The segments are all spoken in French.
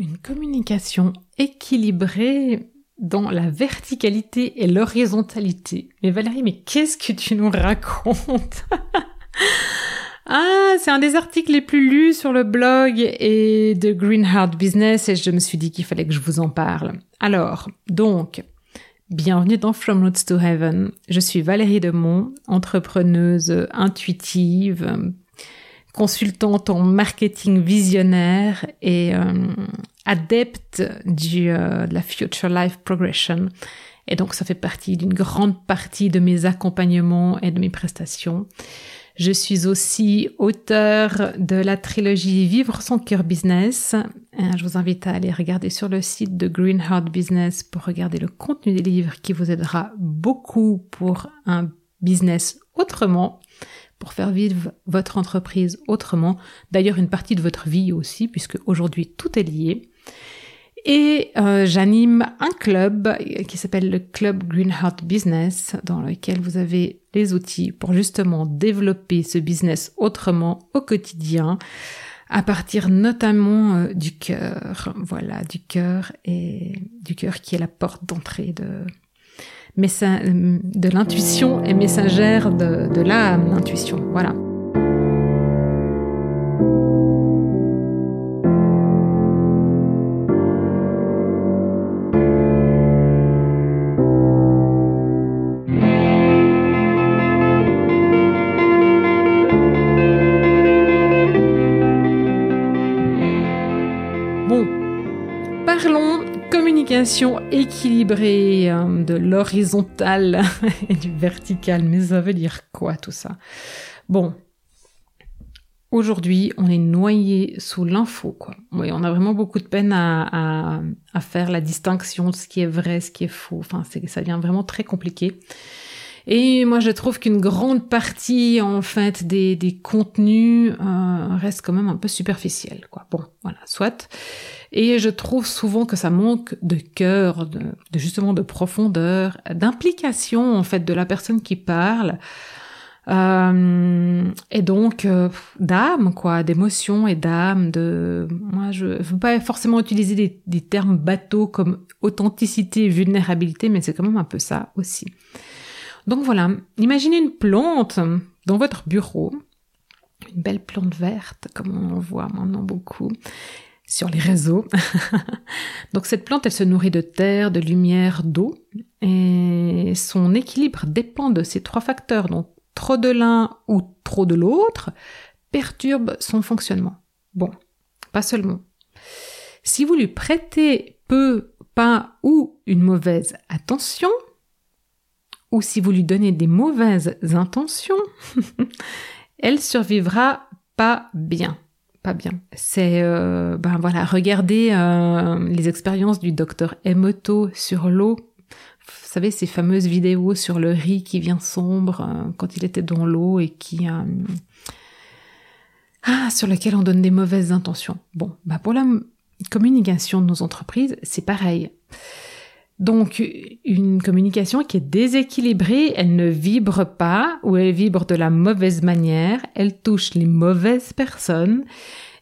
Une communication équilibrée dans la verticalité et l'horizontalité. Mais Valérie, mais qu'est-ce que tu nous racontes Ah, c'est un des articles les plus lus sur le blog et de Green Heart Business et je me suis dit qu'il fallait que je vous en parle. Alors, donc, bienvenue dans From Roots to Heaven. Je suis Valérie Demont, entrepreneuse intuitive, consultante en marketing visionnaire et euh, adepte du, euh, de la Future Life Progression. Et donc ça fait partie d'une grande partie de mes accompagnements et de mes prestations. Je suis aussi auteur de la trilogie Vivre son cœur business. Euh, je vous invite à aller regarder sur le site de Green Heart Business pour regarder le contenu des livres qui vous aidera beaucoup pour un business autrement, pour faire vivre votre entreprise autrement. D'ailleurs, une partie de votre vie aussi, puisque aujourd'hui tout est lié. Et euh, j'anime un club qui s'appelle le Club Green Heart Business, dans lequel vous avez les outils pour justement développer ce business autrement au quotidien, à partir notamment euh, du cœur. Voilà, du cœur et du cœur qui est la porte d'entrée de de l'intuition et messagère de, de l'âme, l'intuition. Voilà. Équilibrée euh, de l'horizontal et du vertical. Mais ça veut dire quoi tout ça? Bon, aujourd'hui, on est noyé sous l'info, quoi. Oui, on a vraiment beaucoup de peine à, faire la distinction de ce qui est vrai, ce qui est faux. Enfin, ça devient vraiment très compliqué. Et moi, je trouve qu'une grande partie, en fait, des, des contenus euh, reste quand même un peu superficielle, quoi. Bon, voilà, soit. Et je trouve souvent que ça manque de cœur, de, justement de profondeur, d'implication en fait de la personne qui parle. Euh, et donc euh, d'âme quoi d'émotion et d'âme de moi je veux pas forcément utiliser des, des termes bateaux comme authenticité vulnérabilité mais c'est quand même un peu ça aussi donc voilà imaginez une plante dans votre bureau une belle plante verte comme on en voit maintenant beaucoup sur les réseaux. Donc cette plante, elle se nourrit de terre, de lumière, d'eau, et son équilibre dépend de ces trois facteurs. Donc trop de l'un ou trop de l'autre perturbe son fonctionnement. Bon, pas seulement. Si vous lui prêtez peu, pas ou une mauvaise attention, ou si vous lui donnez des mauvaises intentions, elle survivra pas bien pas bien. C'est euh, ben voilà, regardez euh, les expériences du docteur Emoto sur l'eau. Vous savez ces fameuses vidéos sur le riz qui vient sombre euh, quand il était dans l'eau et qui ah sur lequel on donne des mauvaises intentions. Bon, bah pour la communication de nos entreprises, c'est pareil. Donc, une communication qui est déséquilibrée, elle ne vibre pas ou elle vibre de la mauvaise manière, elle touche les mauvaises personnes.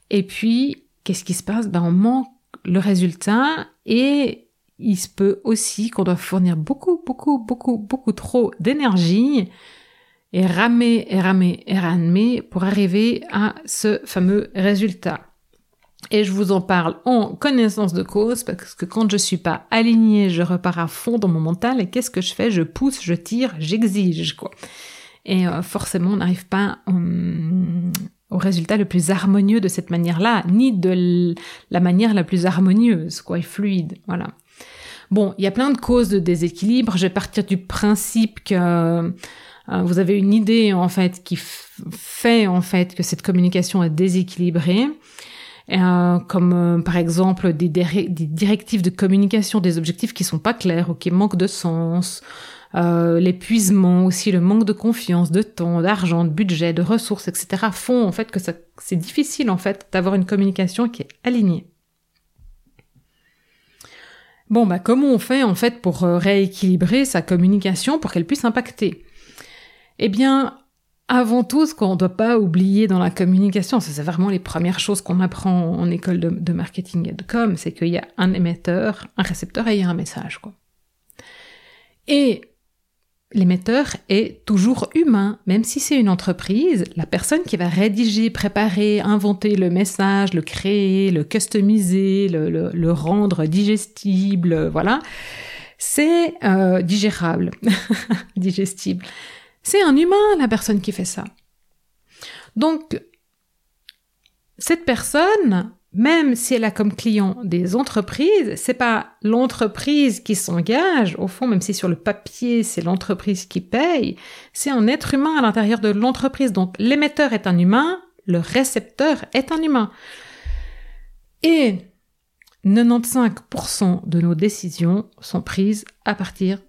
Et puis, qu'est-ce qui se passe? Ben, on manque le résultat et il se peut aussi qu'on doit fournir beaucoup, beaucoup, beaucoup, beaucoup trop d'énergie et ramer, et ramer, et ramer pour arriver à ce fameux résultat. Et je vous en parle en connaissance de cause parce que quand je suis pas alignée, je repars à fond dans mon mental et qu'est-ce que je fais? Je pousse, je tire, j'exige quoi. Et euh, forcément, on n'arrive pas hum, au résultat le plus harmonieux de cette manière-là, ni de la manière la plus harmonieuse, quoi, et fluide, voilà. Bon, il y a plein de causes de déséquilibre. Je vais partir du principe que euh, vous avez une idée en fait qui fait en fait que cette communication est déséquilibrée. Euh, comme euh, par exemple des, des, directives de communication, des objectifs qui sont pas clairs ou qui manquent de sens, euh, l'épuisement aussi, le manque de confiance, de temps, d'argent, de budget, de ressources, etc. font en fait que c'est difficile en fait d'avoir une communication qui est alignée. Bon, bah comment on fait en fait pour rééquilibrer sa communication pour qu'elle puisse impacter? Eh bien, avant tout, ce qu'on ne doit pas oublier dans la communication, c'est vraiment les premières choses qu'on apprend en école de, marketing et de com, c'est qu'il y a un émetteur, un récepteur et il y a un message. Quoi. Et l'émetteur est toujours humain, même si c'est une entreprise, la personne qui va rédiger, préparer, inventer le message, le créer, le customiser, le, rendre digestible, voilà, c'est euh, digérable, digestible. C'est un humain, la personne qui fait ça. Donc, cette personne, même si elle a comme client des entreprises, c'est pas l'entreprise qui s'engage, au fond, même si sur le papier c'est l'entreprise qui paye, c'est un être humain à l'intérieur de l'entreprise. Donc, l'émetteur est un humain, le récepteur est un humain. Et 95% de nos décisions sont prises à partir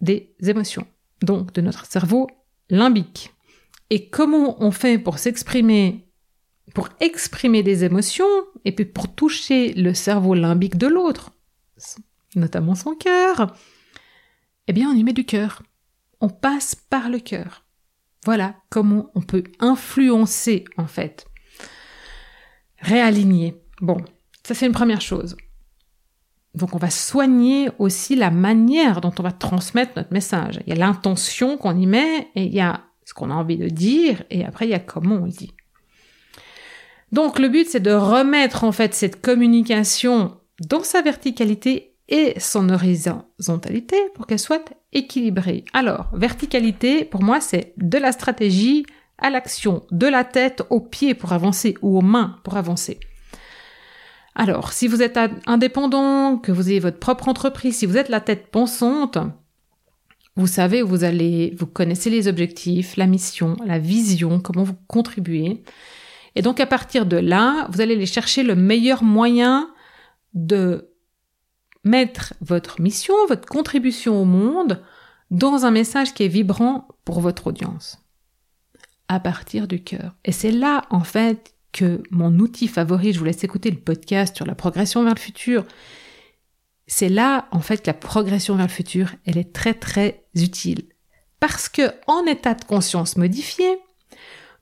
des émotions, donc de notre cerveau limbique. Et comment on fait pour s'exprimer, pour exprimer des émotions et puis pour toucher le cerveau limbique de l'autre, notamment son cœur? Eh bien, on y met du cœur. On passe par le cœur. Voilà comment on peut influencer, en fait. Réaligner. Bon, ça c'est une première chose. Donc on va soigner aussi la manière dont on va transmettre notre message. Il y a l'intention qu'on y met et il y a ce qu'on a envie de dire et après il y a comment on le dit. Donc le but c'est de remettre en fait cette communication dans sa verticalité et son horizontalité pour qu'elle soit équilibrée. Alors, verticalité, pour moi, c'est de la stratégie à l'action, de la tête aux pieds pour avancer ou aux mains pour avancer. Alors, si vous êtes indépendant, que vous ayez votre propre entreprise, si vous êtes la tête pensante, vous savez où vous allez, vous connaissez les objectifs, la mission, la vision, comment vous contribuez. Et donc, à partir de là, vous allez aller chercher le meilleur moyen de mettre votre mission, votre contribution au monde dans un message qui est vibrant pour votre audience. À partir du cœur. Et c'est là, en fait, que mon outil favori, je vous laisse écouter le podcast sur la progression vers le futur. C'est là, en fait, que la progression vers le futur, elle est très très utile. Parce que, en état de conscience modifié,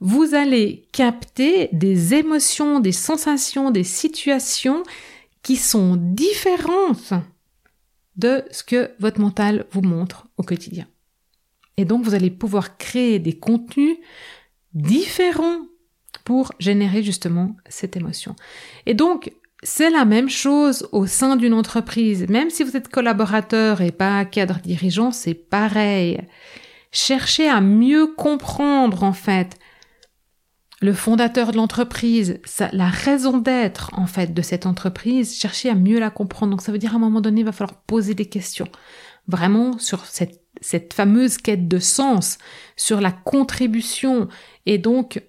vous allez capter des émotions, des sensations, des situations qui sont différentes de ce que votre mental vous montre au quotidien. Et donc, vous allez pouvoir créer des contenus différents pour générer justement cette émotion. Et donc, c'est la même chose au sein d'une entreprise. Même si vous êtes collaborateur et pas cadre dirigeant, c'est pareil. Cherchez à mieux comprendre, en fait, le fondateur de l'entreprise, la raison d'être, en fait, de cette entreprise. Cherchez à mieux la comprendre. Donc, ça veut dire à un moment donné, il va falloir poser des questions. Vraiment sur cette, cette fameuse quête de sens, sur la contribution. Et donc,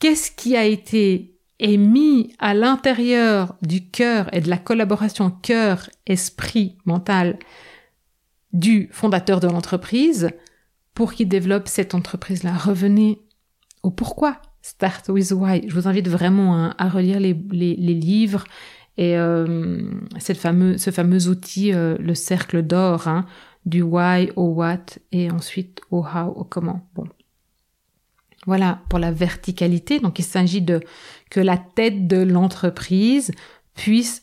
qu'est-ce qui a été émis à l'intérieur du cœur et de la collaboration cœur, esprit, mental du fondateur de l'entreprise pour qu'il développe cette entreprise-là? Revenez au pourquoi. Start with why. Je vous invite vraiment à, relire les, livres et euh, cette ce fameux outil, euh, le cercle d'or, hein, du why au what et ensuite au how, au comment. Bon, voilà, pour la verticalité. Donc il s'agit de que la tête de l'entreprise puisse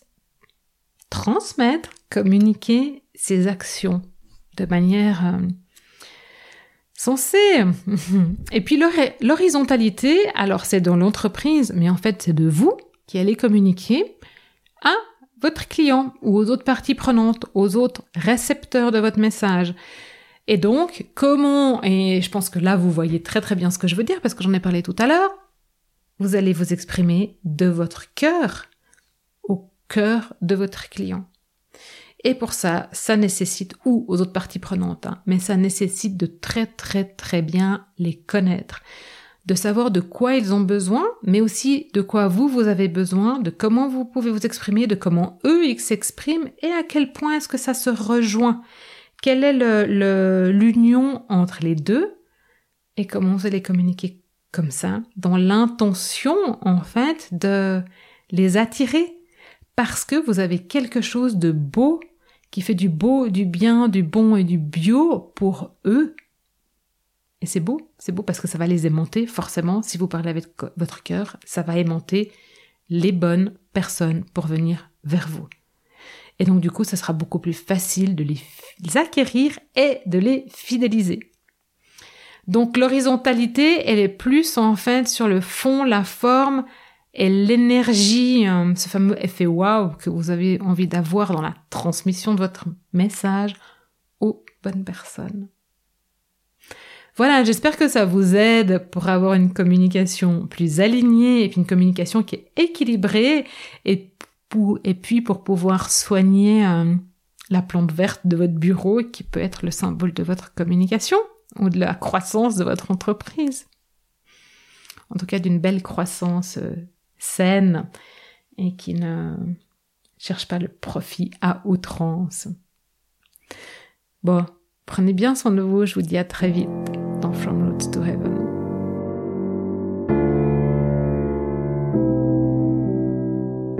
transmettre, communiquer ses actions de manière euh, sensée. Et puis l'horizontalité, alors c'est dans l'entreprise, mais en fait c'est de vous qui allez communiquer à votre client ou aux autres parties prenantes, aux autres récepteurs de votre message. Et donc, comment, et je pense que là, vous voyez très très bien ce que je veux dire parce que j'en ai parlé tout à l'heure, vous allez vous exprimer de votre cœur au cœur de votre client. Et pour ça, ça nécessite, ou aux autres parties prenantes, hein, mais ça nécessite de très très très bien les connaître, de savoir de quoi ils ont besoin, mais aussi de quoi vous, vous avez besoin, de comment vous pouvez vous exprimer, de comment eux, ils s'expriment, et à quel point est-ce que ça se rejoint. Quelle est l'union entre les deux et comment vous allez communiquer comme ça, dans l'intention en fait de les attirer? Parce que vous avez quelque chose de beau qui fait du beau, du bien, du bon et du bio pour eux. Et c'est beau, c'est beau parce que ça va les aimanter, forcément, si vous parlez avec votre cœur, ça va aimanter les bonnes personnes pour venir vers vous. Et donc du coup, ça sera beaucoup plus facile de les acquérir et de les fidéliser. Donc l'horizontalité, elle est plus en fait sur le fond, la forme et l'énergie, euh, ce fameux effet wow que vous avez envie d'avoir dans la transmission de votre message aux bonnes personnes. Voilà, j'espère que ça vous aide pour avoir une communication plus alignée et une communication qui est équilibrée et, et puis pour pouvoir soigner euh, la plante verte de votre bureau qui peut être le symbole de votre communication ou de la croissance de votre entreprise. En tout cas, d'une belle croissance euh, saine et qui ne cherche pas le profit à outrance. Bon, prenez bien soin de vous, je vous dis à très vite dans From Roots to Heaven.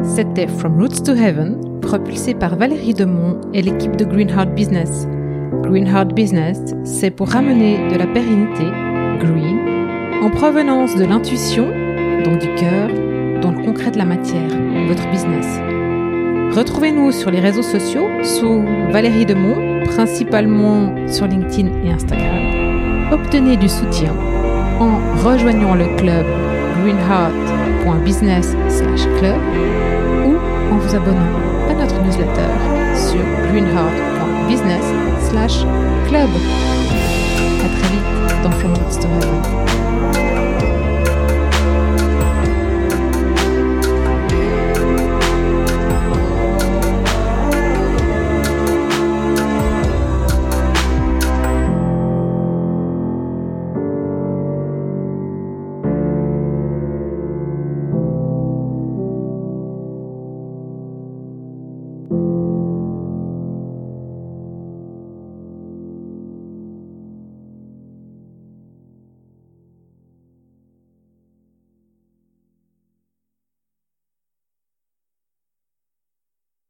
C'était From Roots to Heaven, propulsé par Valérie Demont et l'équipe de Greenheart Business. Greenheart Business, c'est pour ramener de la pérennité, green, en provenance de l'intuition, donc du cœur, dans le concret de la matière, votre business. Retrouvez-nous sur les réseaux sociaux sous Valérie Demont, principalement sur LinkedIn et Instagram. Obtenez du soutien en rejoignant le club greenheart.business/club en vous abonnant à notre newsletter sur greenheart.business/club. À très vite dans From Story.